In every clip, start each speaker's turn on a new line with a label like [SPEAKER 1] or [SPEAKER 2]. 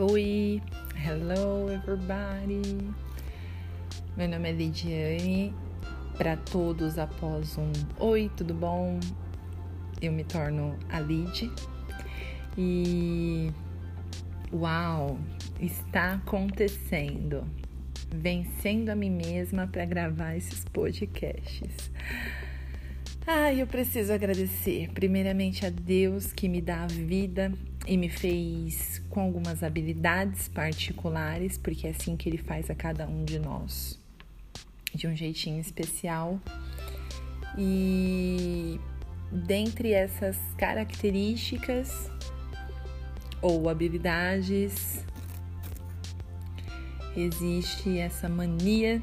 [SPEAKER 1] Oi, hello everybody. Meu nome é Lidiane. Para todos após um oi, tudo bom? Eu me torno a Lid. E uau, está acontecendo. Vencendo a mim mesma para gravar esses podcasts. Ah, eu preciso agradecer primeiramente a Deus que me dá a vida e me fez com algumas habilidades particulares, porque é assim que ele faz a cada um de nós, de um jeitinho especial. E dentre essas características ou habilidades, existe essa mania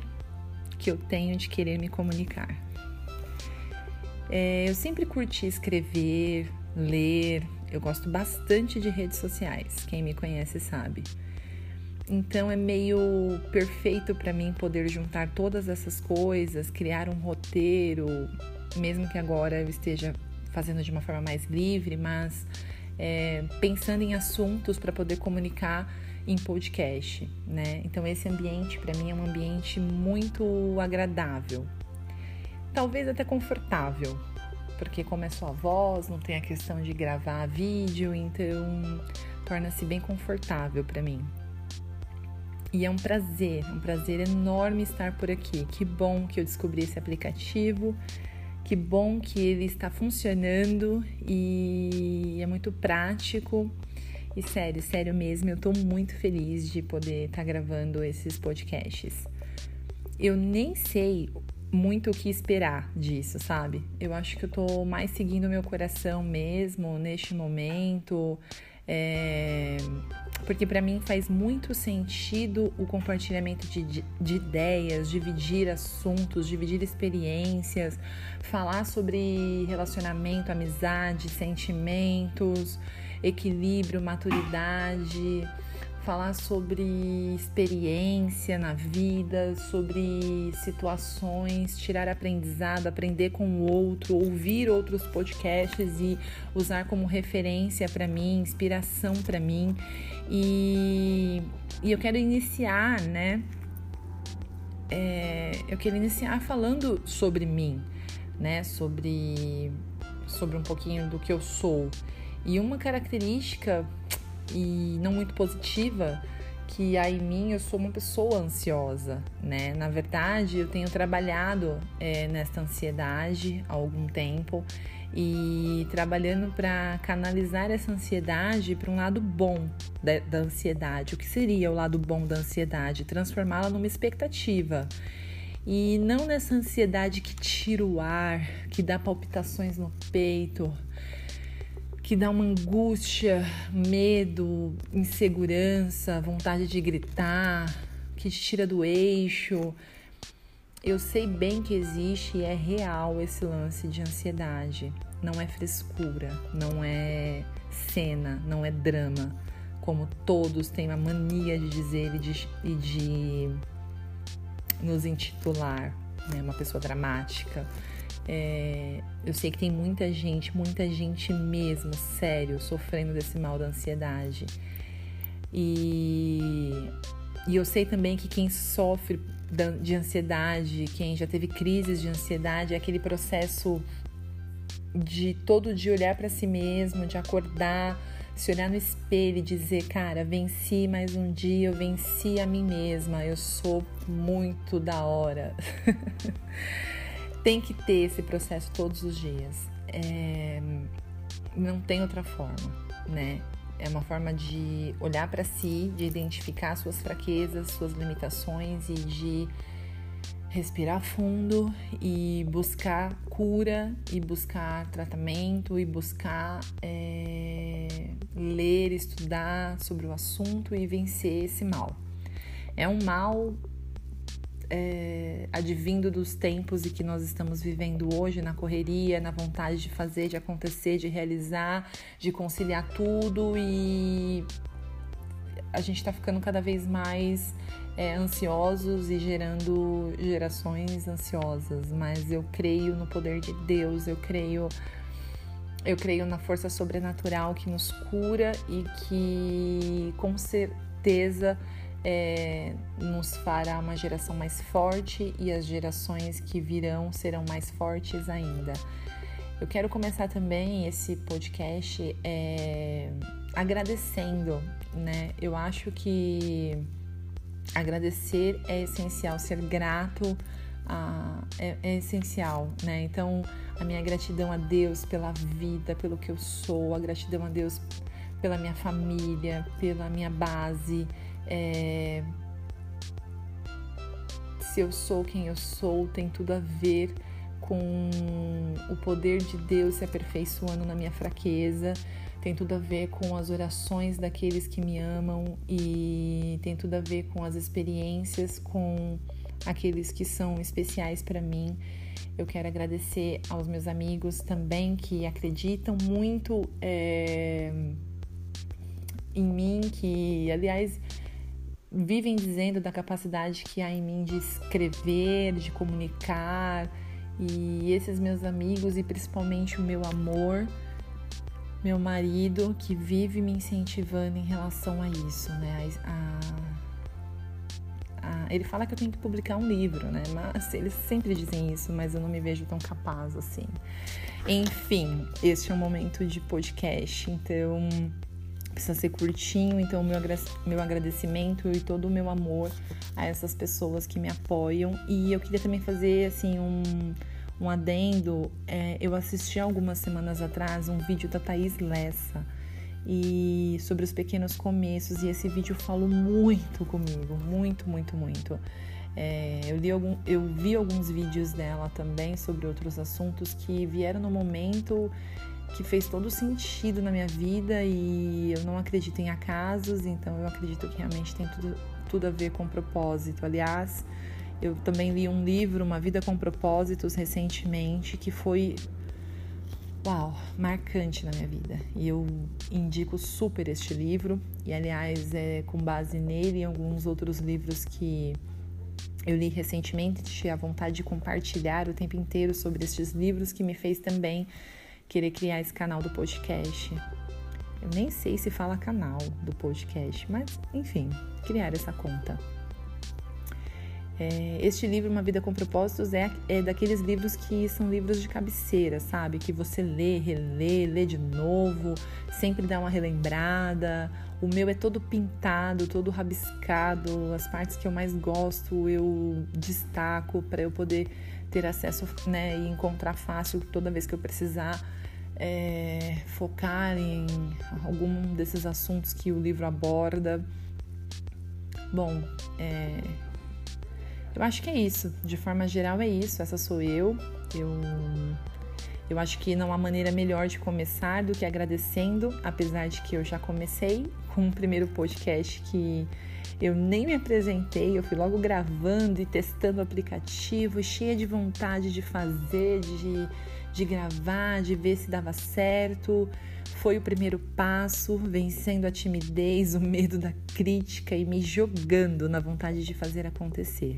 [SPEAKER 1] que eu tenho de querer me comunicar. É, eu sempre curti escrever, ler, eu gosto bastante de redes sociais, quem me conhece sabe. Então é meio perfeito para mim poder juntar todas essas coisas, criar um roteiro, mesmo que agora eu esteja fazendo de uma forma mais livre, mas é, pensando em assuntos para poder comunicar em podcast, né? Então esse ambiente para mim é um ambiente muito agradável, talvez até confortável, porque como é sua voz, não tem a questão de gravar vídeo, então torna-se bem confortável para mim. E é um prazer, um prazer enorme estar por aqui. Que bom que eu descobri esse aplicativo, que bom que ele está funcionando e é muito prático. E sério, sério mesmo, eu tô muito feliz de poder estar tá gravando esses podcasts. Eu nem sei muito o que esperar disso, sabe? Eu acho que eu tô mais seguindo meu coração mesmo neste momento. É... Porque para mim faz muito sentido o compartilhamento de, de, ideias, dividir assuntos, dividir experiências, falar sobre relacionamento, amizade, sentimentos, equilíbrio, maturidade falar sobre experiência na vida, sobre situações, tirar aprendizado, aprender com o outro, ouvir outros podcasts e usar como referência para mim, inspiração para mim. E, e, eu quero iniciar, né? É, eu quero iniciar falando sobre mim, né? Sobre, sobre um pouquinho do que eu sou. E uma característica e não muito positiva que aí em mim eu sou uma pessoa ansiosa, né? Na verdade, eu tenho trabalhado é, nesta ansiedade há algum tempo e trabalhando para canalizar essa ansiedade para um lado bom da, da, ansiedade. O que seria o lado bom da ansiedade? Transformá-la numa expectativa. E não nessa ansiedade que tira o ar, que dá palpitações no peito, que dá uma angústia, medo, insegurança, vontade de gritar, que te tira do eixo. Eu sei bem que existe e é real esse lance de ansiedade. Não é frescura, não é cena, não é drama, como todos têm a mania de dizer e de, e de nos intitular, né? Uma pessoa dramática. É, eu sei que tem muita gente, muita gente mesmo, sério, sofrendo desse mal da ansiedade. E, e eu sei também que quem sofre de ansiedade, quem já teve crises de ansiedade, é aquele processo de todo dia olhar para si mesmo, de acordar, se olhar no espelho e dizer, cara, venci mais um dia, eu venci a mim mesma, eu sou muito da hora. tem que ter esse processo todos os dias. É, não tem outra forma, né? É uma forma de olhar para si, de identificar suas fraquezas, suas limitações e de respirar fundo e buscar cura e buscar tratamento e buscar é, ler, estudar sobre o assunto e vencer esse mal. É um mal é, advindo dos tempos e que nós estamos vivendo hoje, na correria, na vontade de fazer, de acontecer, de realizar, de conciliar tudo e a gente está ficando cada vez mais é, ansiosos e gerando gerações ansiosas. Mas eu creio no poder de Deus, eu creio eu creio na força sobrenatural que nos cura e que com certeza é, nos fará uma geração mais forte e as gerações que virão serão mais fortes ainda. Eu quero começar também esse podcast é, agradecendo, né? Eu acho que agradecer é essencial, ser grato é, é, essencial, né? Então, a minha gratidão a Deus pela vida, pelo que eu sou, a gratidão a Deus pela minha família, pela minha base. É... Se eu sou quem eu sou, tem tudo a ver com o poder de Deus se aperfeiçoando na minha fraqueza, tem tudo a ver com as orações daqueles que me amam e tem tudo a ver com as experiências com aqueles que são especiais para mim. Eu quero agradecer aos meus amigos também que acreditam muito é, em mim, que, aliás, vivem dizendo da capacidade que há em mim de escrever, de comunicar. E esses meus amigos, e principalmente o meu amor, meu marido, que vive me incentivando em relação a isso, né? A, ele fala que eu tenho que publicar um livro, né? Mas eles sempre dizem isso, mas eu não me vejo tão capaz assim. Enfim, este é um momento de podcast, então precisa ser curtinho, então meu, meu agradecimento e todo o meu amor a essas pessoas que me apoiam. E eu queria também fazer assim um, um adendo. É, eu assisti algumas semanas atrás um vídeo da Thaís Lessa e sobre os pequenos começos. E esse vídeo falou muito comigo, muito, muito, muito. É, eu, li algum, eu vi alguns vídeos dela também sobre outros assuntos que vieram no momento que fez todo sentido na minha vida e eu não acredito em acasos, então eu acredito que realmente tem tudo, tudo a ver com propósito. Aliás, eu também li um livro, Uma Vida com Propósitos, recentemente, que foi uau, marcante na minha vida. E eu indico super este livro, e aliás, é com base nele e alguns outros livros que eu li recentemente, a vontade de compartilhar o tempo inteiro sobre estes livros que me fez também querer criar esse canal do podcast. Eu nem sei se fala canal do podcast, mas enfim, criar essa conta. É, este livro, Uma Vida com Propósitos, é, é daqueles livros que são livros de cabeceira, sabe? Que você lê, relê, lê de novo, sempre dá uma relembrada. O meu é todo pintado, todo rabiscado. As partes que eu mais gosto eu destaco para eu poder ter acesso né, e encontrar fácil toda vez que eu precisar. É, focar em algum desses assuntos que o livro aborda. Bom, é, eu acho que é isso. De forma geral é isso. Essa sou eu. Eu eu acho que não há maneira melhor de começar do que agradecendo, apesar de que eu já comecei com um primeiro podcast que eu nem me apresentei, eu fui logo gravando e testando o aplicativo, cheia de vontade de fazer, de, de gravar, de ver se dava certo. Foi o primeiro passo, vencendo a timidez, o medo da crítica e me jogando na vontade de fazer acontecer.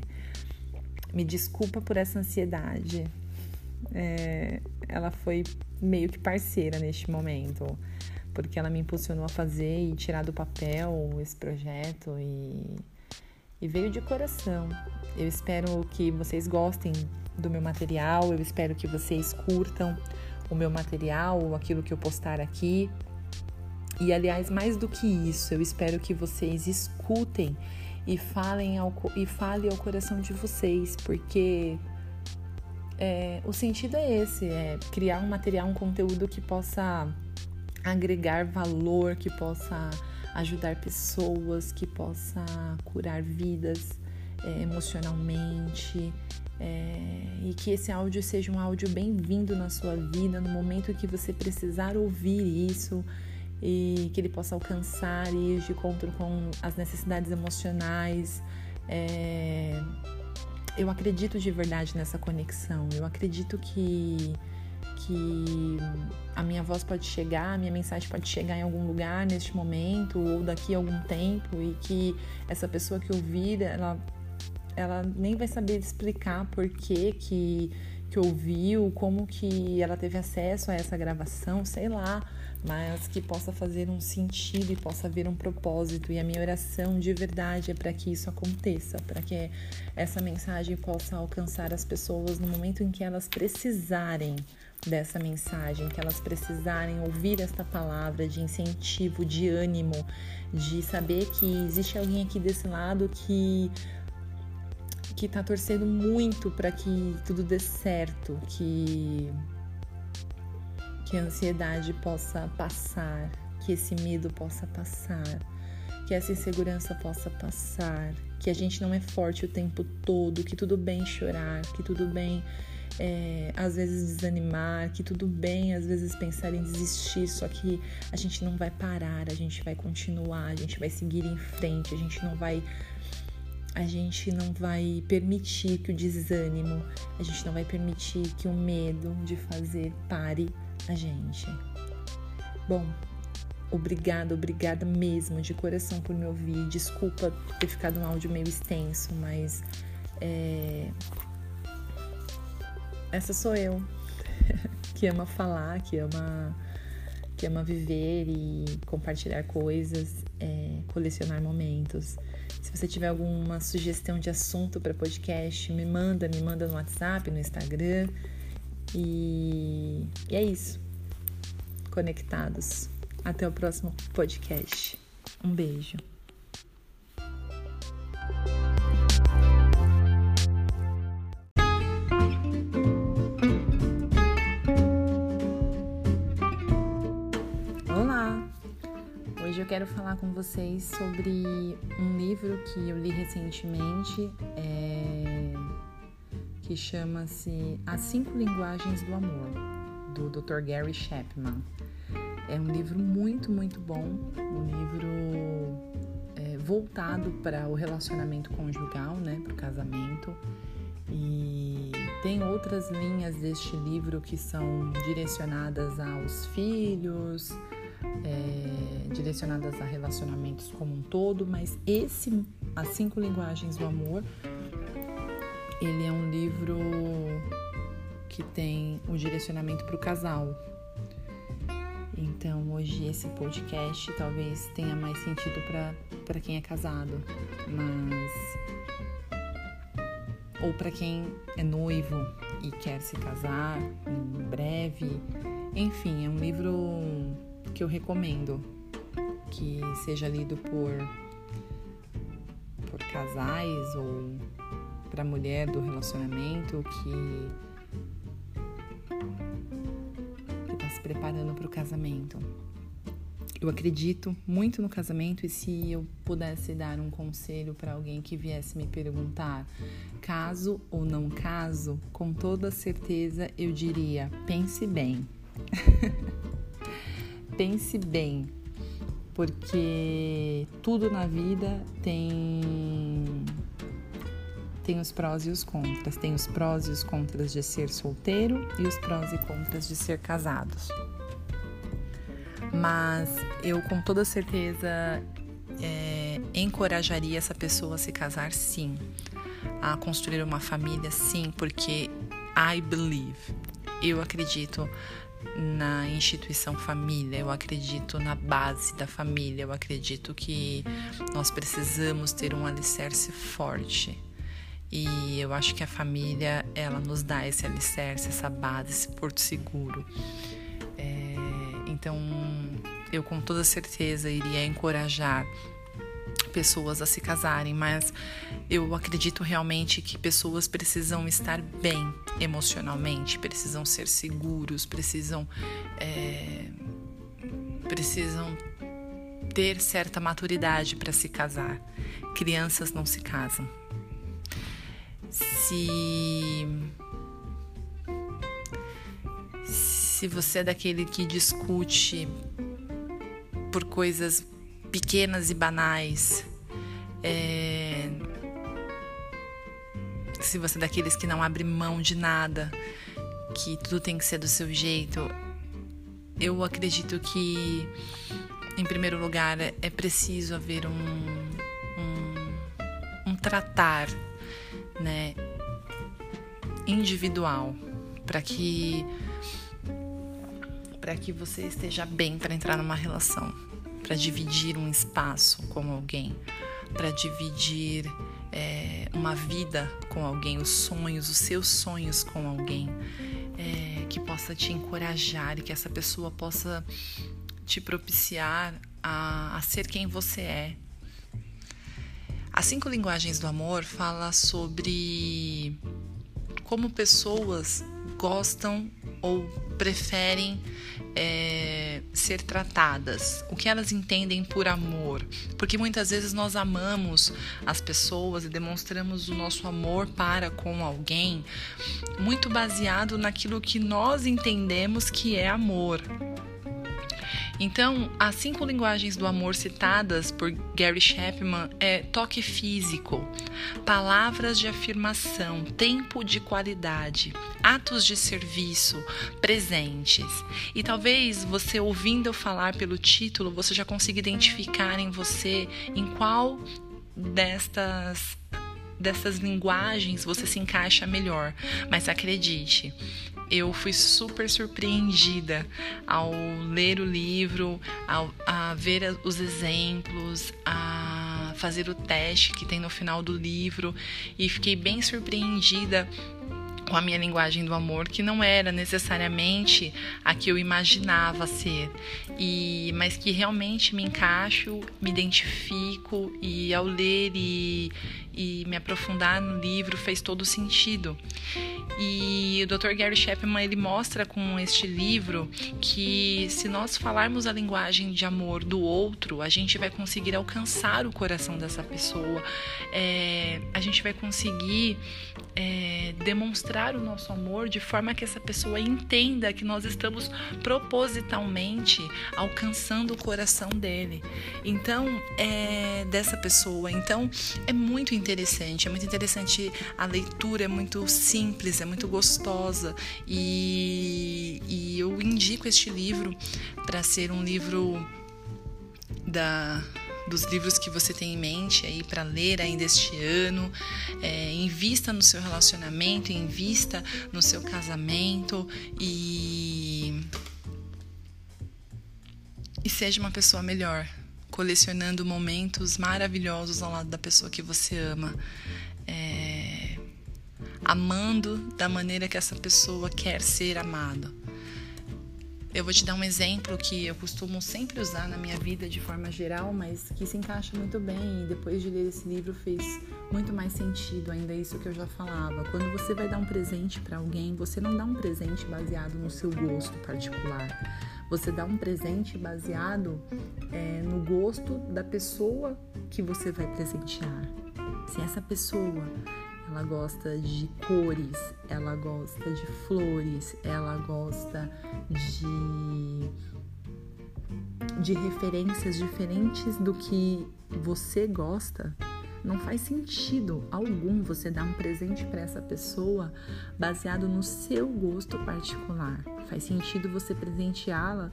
[SPEAKER 1] Me desculpa por essa ansiedade. É, ela foi meio que parceira neste momento, porque ela me impulsionou a fazer e tirar do papel esse projeto e, e veio de coração. Eu espero que vocês gostem do meu material, eu espero que vocês curtam o meu material, aquilo que eu postar aqui. E aliás, mais do que isso, eu espero que vocês escutem e falem ao, e fale ao coração de vocês, porque é, o sentido é esse, é criar um material, um conteúdo que possa agregar valor, que possa ajudar pessoas, que possa curar vidas é, emocionalmente. É, e que esse áudio seja um áudio bem-vindo na sua vida, no momento que você precisar ouvir isso, e que ele possa alcançar e ir de encontro com as necessidades emocionais. É... Eu acredito de verdade nessa conexão. Eu acredito que que a minha voz pode chegar, a minha mensagem pode chegar em algum lugar neste momento ou daqui a algum tempo e que essa pessoa que ouvir, ela ela nem vai saber explicar por que que que ouviu, como que ela teve acesso a essa gravação, sei lá, mas que possa fazer um sentido e possa haver um propósito. E a minha oração de verdade é para que isso aconteça, para que essa mensagem possa alcançar as pessoas no momento em que elas precisarem dessa mensagem, que elas precisarem ouvir esta palavra de incentivo, de ânimo, de saber que existe alguém aqui desse lado que que está torcendo muito para que tudo dê certo, que que a ansiedade possa passar, que esse medo possa passar, que essa insegurança possa passar, que a gente não é forte o tempo todo, que tudo bem chorar, que tudo bem é, às vezes desanimar, que tudo bem às vezes pensar em desistir, só que a gente não vai parar, a gente vai continuar, a gente vai seguir em frente, a gente não vai a gente não vai permitir que o desânimo, a gente não vai permitir que o medo de fazer pare a gente. Bom, obrigada, obrigada mesmo, de coração por me ouvir. Desculpa ter ficado um áudio meio extenso, mas é... essa sou eu, que ama falar, que ama, que ama viver e compartilhar coisas, é... colecionar momentos. Se você tiver alguma sugestão de assunto para podcast, me manda, me manda no WhatsApp, no Instagram. E, e é isso. Conectados. Até o próximo podcast. Um beijo. Hoje eu quero falar com vocês sobre um livro que eu li recentemente. É que chama-se As Cinco Linguagens do Amor, do Dr. Gary Chapman. É um livro muito, muito bom, um livro é, voltado para o relacionamento conjugal, né, para o casamento. E tem outras linhas deste livro que são direcionadas aos filhos, é, direcionadas a relacionamentos como um todo, mas esse, As Cinco Linguagens do Amor, ele é um livro que tem um direcionamento para o casal. Então, hoje esse podcast talvez tenha mais sentido para quem é casado, mas ou para quem é noivo e quer se casar em breve. Enfim, é um livro que eu recomendo que seja lido por por casais ou para mulher do relacionamento que está se preparando para o casamento. Eu acredito muito no casamento e se eu pudesse dar um conselho para alguém que viesse me perguntar caso ou não caso, com toda certeza eu diria: pense bem. pense bem, porque tudo na vida tem tem os prós e os contras. Tem os prós e os contras de ser solteiro e os prós e contras de ser casados. Mas eu com toda certeza é, encorajaria essa pessoa a se casar sim, a construir uma família sim, porque I believe, eu acredito na instituição família, eu acredito na base da família, eu acredito que nós precisamos ter um alicerce forte. E eu acho que a família, ela nos dá esse alicerce, essa base, esse porto seguro. É, então, eu com toda certeza iria encorajar pessoas a se casarem, mas eu acredito realmente que pessoas precisam estar bem emocionalmente, precisam ser seguros, precisam é, precisam ter certa maturidade para se casar. Crianças não se casam se se você é daquele que discute por coisas pequenas e banais, é, se você é daqueles que não abre mão de nada, que tudo tem que ser do seu jeito, eu acredito que, em primeiro lugar, é preciso haver um, um, um tratar né, individual para que para que você esteja bem para entrar numa relação, para dividir um espaço com alguém, para dividir é, uma vida com alguém, os sonhos, os seus sonhos com alguém, é, que possa te encorajar e que essa pessoa possa te propiciar a, a ser quem você é. As cinco linguagens do amor fala sobre como pessoas gostam ou preferem é, ser tratadas, o que elas entendem por amor, porque muitas vezes nós amamos as pessoas e demonstramos o nosso amor para com alguém muito baseado naquilo que nós entendemos que é amor. Então, as cinco linguagens do amor citadas por Gary Chapman é toque físico, palavras de afirmação, tempo de qualidade, atos de serviço, presentes. E talvez você ouvindo eu falar pelo título, você já consiga identificar em você em qual destas dessas linguagens você se encaixa melhor. Mas acredite, eu fui super surpreendida ao ler o livro, ao, a ver os exemplos, a fazer o teste que tem no final do livro e fiquei bem surpreendida com a minha linguagem do amor, que não era necessariamente a que eu imaginava ser, e mas que realmente me encaixo, me identifico e ao ler e, e me aprofundar no livro fez todo sentido. E o Dr. Gary Chapman ele mostra com este livro que se nós falarmos a linguagem de amor do outro, a gente vai conseguir alcançar o coração dessa pessoa, é, a gente vai conseguir é, demonstrar o nosso amor de forma que essa pessoa entenda que nós estamos propositalmente alcançando o coração dele. Então, é dessa pessoa. Então, é muito interessante interessante. É muito interessante a leitura, é muito simples, é muito gostosa. E, e eu indico este livro para ser um livro da dos livros que você tem em mente aí para ler ainda este ano. É, invista no seu relacionamento, invista no seu casamento e e seja uma pessoa melhor colecionando momentos maravilhosos ao lado da pessoa que você ama. É, amando da maneira que essa pessoa quer ser amada. Eu vou te dar um exemplo que eu costumo sempre usar na minha vida de forma geral, mas que se encaixa muito bem. E depois de ler esse livro fez muito mais sentido ainda isso que eu já falava. Quando você vai dar um presente para alguém, você não dá um presente baseado no seu gosto particular você dá um presente baseado é, no gosto da pessoa que você vai presentear. Se essa pessoa ela gosta de cores, ela gosta de flores, ela gosta de de referências diferentes do que você gosta, não faz sentido algum você dar um presente para essa pessoa baseado no seu gosto particular. Faz sentido você presenteá-la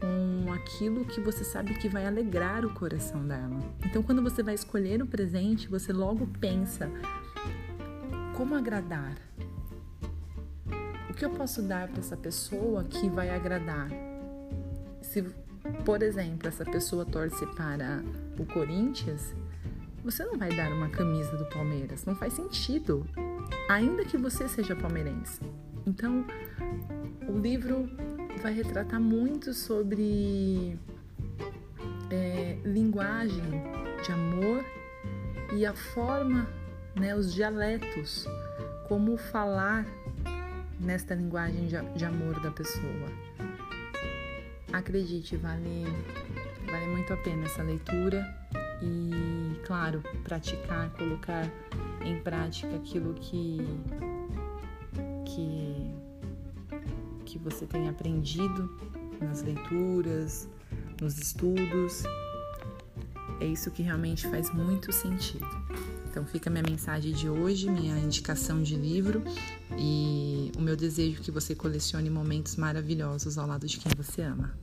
[SPEAKER 1] com aquilo que você sabe que vai alegrar o coração dela. Então, quando você vai escolher o presente, você logo pensa: como agradar? O que eu posso dar para essa pessoa que vai agradar? Se, por exemplo, essa pessoa torce para o Corinthians, você não vai dar uma camisa do Palmeiras, não faz sentido, ainda que você seja palmeirense. Então, o livro vai retratar muito sobre é, linguagem de amor e a forma, né, os dialetos, como falar nesta linguagem de, de amor da pessoa. Acredite, vale, vale muito a pena essa leitura e, claro, praticar, colocar em prática aquilo que que que você tem aprendido nas leituras, nos estudos. É isso que realmente faz muito sentido. Então fica minha mensagem de hoje, minha indicação de livro e o meu desejo que você colecione momentos maravilhosos ao lado de quem você ama.